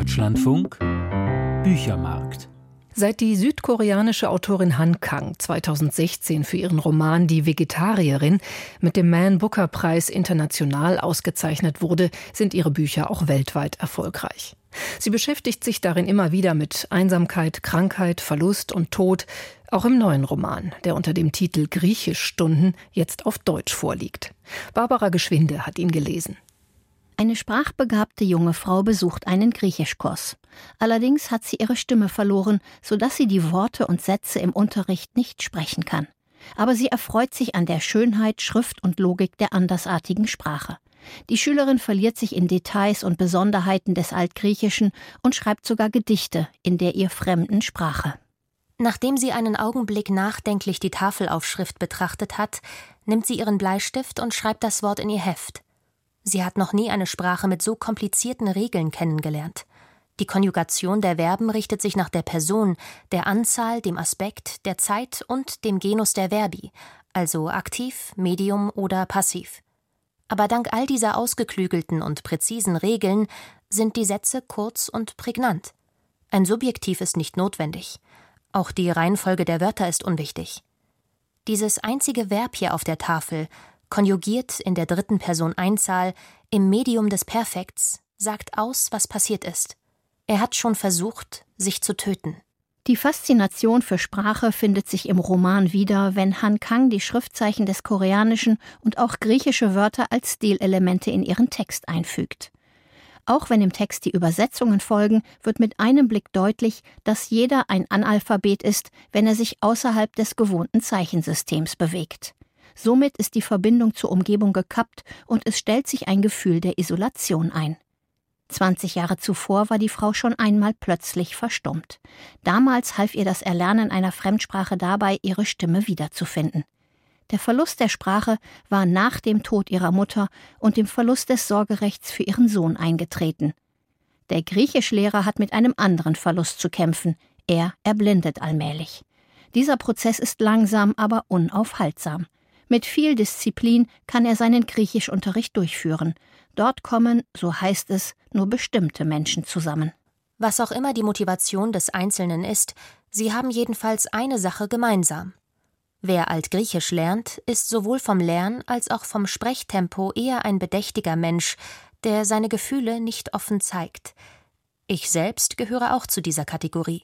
Deutschlandfunk Büchermarkt Seit die südkoreanische Autorin Han Kang 2016 für ihren Roman Die Vegetarierin mit dem Man Booker Preis international ausgezeichnet wurde, sind ihre Bücher auch weltweit erfolgreich. Sie beschäftigt sich darin immer wieder mit Einsamkeit, Krankheit, Verlust und Tod, auch im neuen Roman, der unter dem Titel Griechischstunden jetzt auf Deutsch vorliegt. Barbara Geschwinde hat ihn gelesen. Eine sprachbegabte junge Frau besucht einen Griechischkurs. Allerdings hat sie ihre Stimme verloren, sodass sie die Worte und Sätze im Unterricht nicht sprechen kann. Aber sie erfreut sich an der Schönheit, Schrift und Logik der andersartigen Sprache. Die Schülerin verliert sich in Details und Besonderheiten des Altgriechischen und schreibt sogar Gedichte in der ihr fremden Sprache. Nachdem sie einen Augenblick nachdenklich die Tafelaufschrift betrachtet hat, nimmt sie ihren Bleistift und schreibt das Wort in ihr Heft. Sie hat noch nie eine Sprache mit so komplizierten Regeln kennengelernt. Die Konjugation der Verben richtet sich nach der Person, der Anzahl, dem Aspekt, der Zeit und dem Genus der Verbi, also aktiv, medium oder passiv. Aber dank all dieser ausgeklügelten und präzisen Regeln sind die Sätze kurz und prägnant. Ein Subjektiv ist nicht notwendig. Auch die Reihenfolge der Wörter ist unwichtig. Dieses einzige Verb hier auf der Tafel konjugiert in der dritten Person Einzahl im Medium des Perfekts, sagt aus, was passiert ist. Er hat schon versucht, sich zu töten. Die Faszination für Sprache findet sich im Roman wieder, wenn Han Kang die Schriftzeichen des Koreanischen und auch griechische Wörter als Stilelemente in ihren Text einfügt. Auch wenn im Text die Übersetzungen folgen, wird mit einem Blick deutlich, dass jeder ein Analphabet ist, wenn er sich außerhalb des gewohnten Zeichensystems bewegt. Somit ist die Verbindung zur Umgebung gekappt und es stellt sich ein Gefühl der Isolation ein. 20 Jahre zuvor war die Frau schon einmal plötzlich verstummt. Damals half ihr das Erlernen einer Fremdsprache dabei, ihre Stimme wiederzufinden. Der Verlust der Sprache war nach dem Tod ihrer Mutter und dem Verlust des Sorgerechts für ihren Sohn eingetreten. Der Griechischlehrer hat mit einem anderen Verlust zu kämpfen. Er erblindet allmählich. Dieser Prozess ist langsam, aber unaufhaltsam. Mit viel Disziplin kann er seinen Griechischunterricht durchführen. Dort kommen, so heißt es, nur bestimmte Menschen zusammen. Was auch immer die Motivation des Einzelnen ist, sie haben jedenfalls eine Sache gemeinsam. Wer Altgriechisch lernt, ist sowohl vom Lern- als auch vom Sprechtempo eher ein bedächtiger Mensch, der seine Gefühle nicht offen zeigt. Ich selbst gehöre auch zu dieser Kategorie.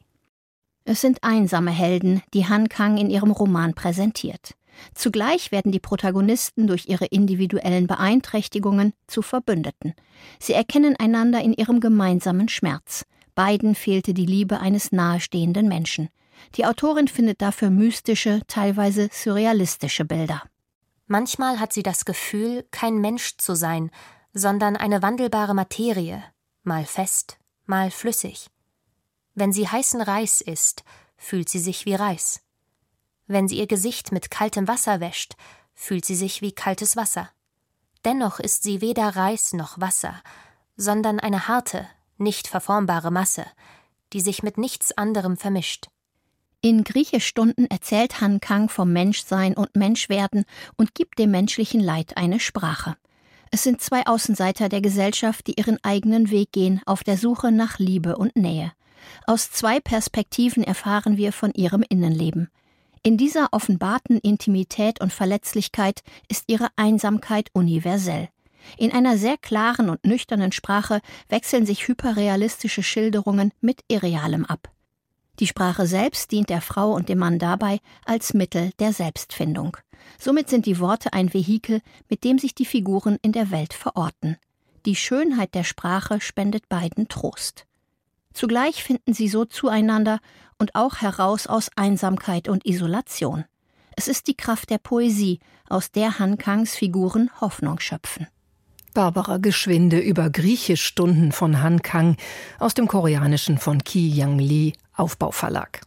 Es sind einsame Helden, die Han Kang in ihrem Roman präsentiert. Zugleich werden die Protagonisten durch ihre individuellen Beeinträchtigungen zu Verbündeten. Sie erkennen einander in ihrem gemeinsamen Schmerz. Beiden fehlte die Liebe eines nahestehenden Menschen. Die Autorin findet dafür mystische, teilweise surrealistische Bilder. Manchmal hat sie das Gefühl, kein Mensch zu sein, sondern eine wandelbare Materie, mal fest, mal flüssig. Wenn sie heißen Reis isst, fühlt sie sich wie Reis. Wenn sie ihr Gesicht mit kaltem Wasser wäscht, fühlt sie sich wie kaltes Wasser. Dennoch ist sie weder Reis noch Wasser, sondern eine harte, nicht verformbare Masse, die sich mit nichts anderem vermischt. In Griechischstunden erzählt Han Kang vom Menschsein und Menschwerden und gibt dem menschlichen Leid eine Sprache. Es sind zwei Außenseiter der Gesellschaft, die ihren eigenen Weg gehen auf der Suche nach Liebe und Nähe. Aus zwei Perspektiven erfahren wir von ihrem Innenleben. In dieser offenbarten Intimität und Verletzlichkeit ist ihre Einsamkeit universell. In einer sehr klaren und nüchternen Sprache wechseln sich hyperrealistische Schilderungen mit Irrealem ab. Die Sprache selbst dient der Frau und dem Mann dabei als Mittel der Selbstfindung. Somit sind die Worte ein Vehikel, mit dem sich die Figuren in der Welt verorten. Die Schönheit der Sprache spendet beiden Trost. Zugleich finden sie so zueinander und auch heraus aus Einsamkeit und Isolation. Es ist die Kraft der Poesie, aus der Han Kangs Figuren Hoffnung schöpfen. Barbara Geschwinde über Griechischstunden von Han Kang aus dem Koreanischen von Ki Yang Lee Aufbauverlag.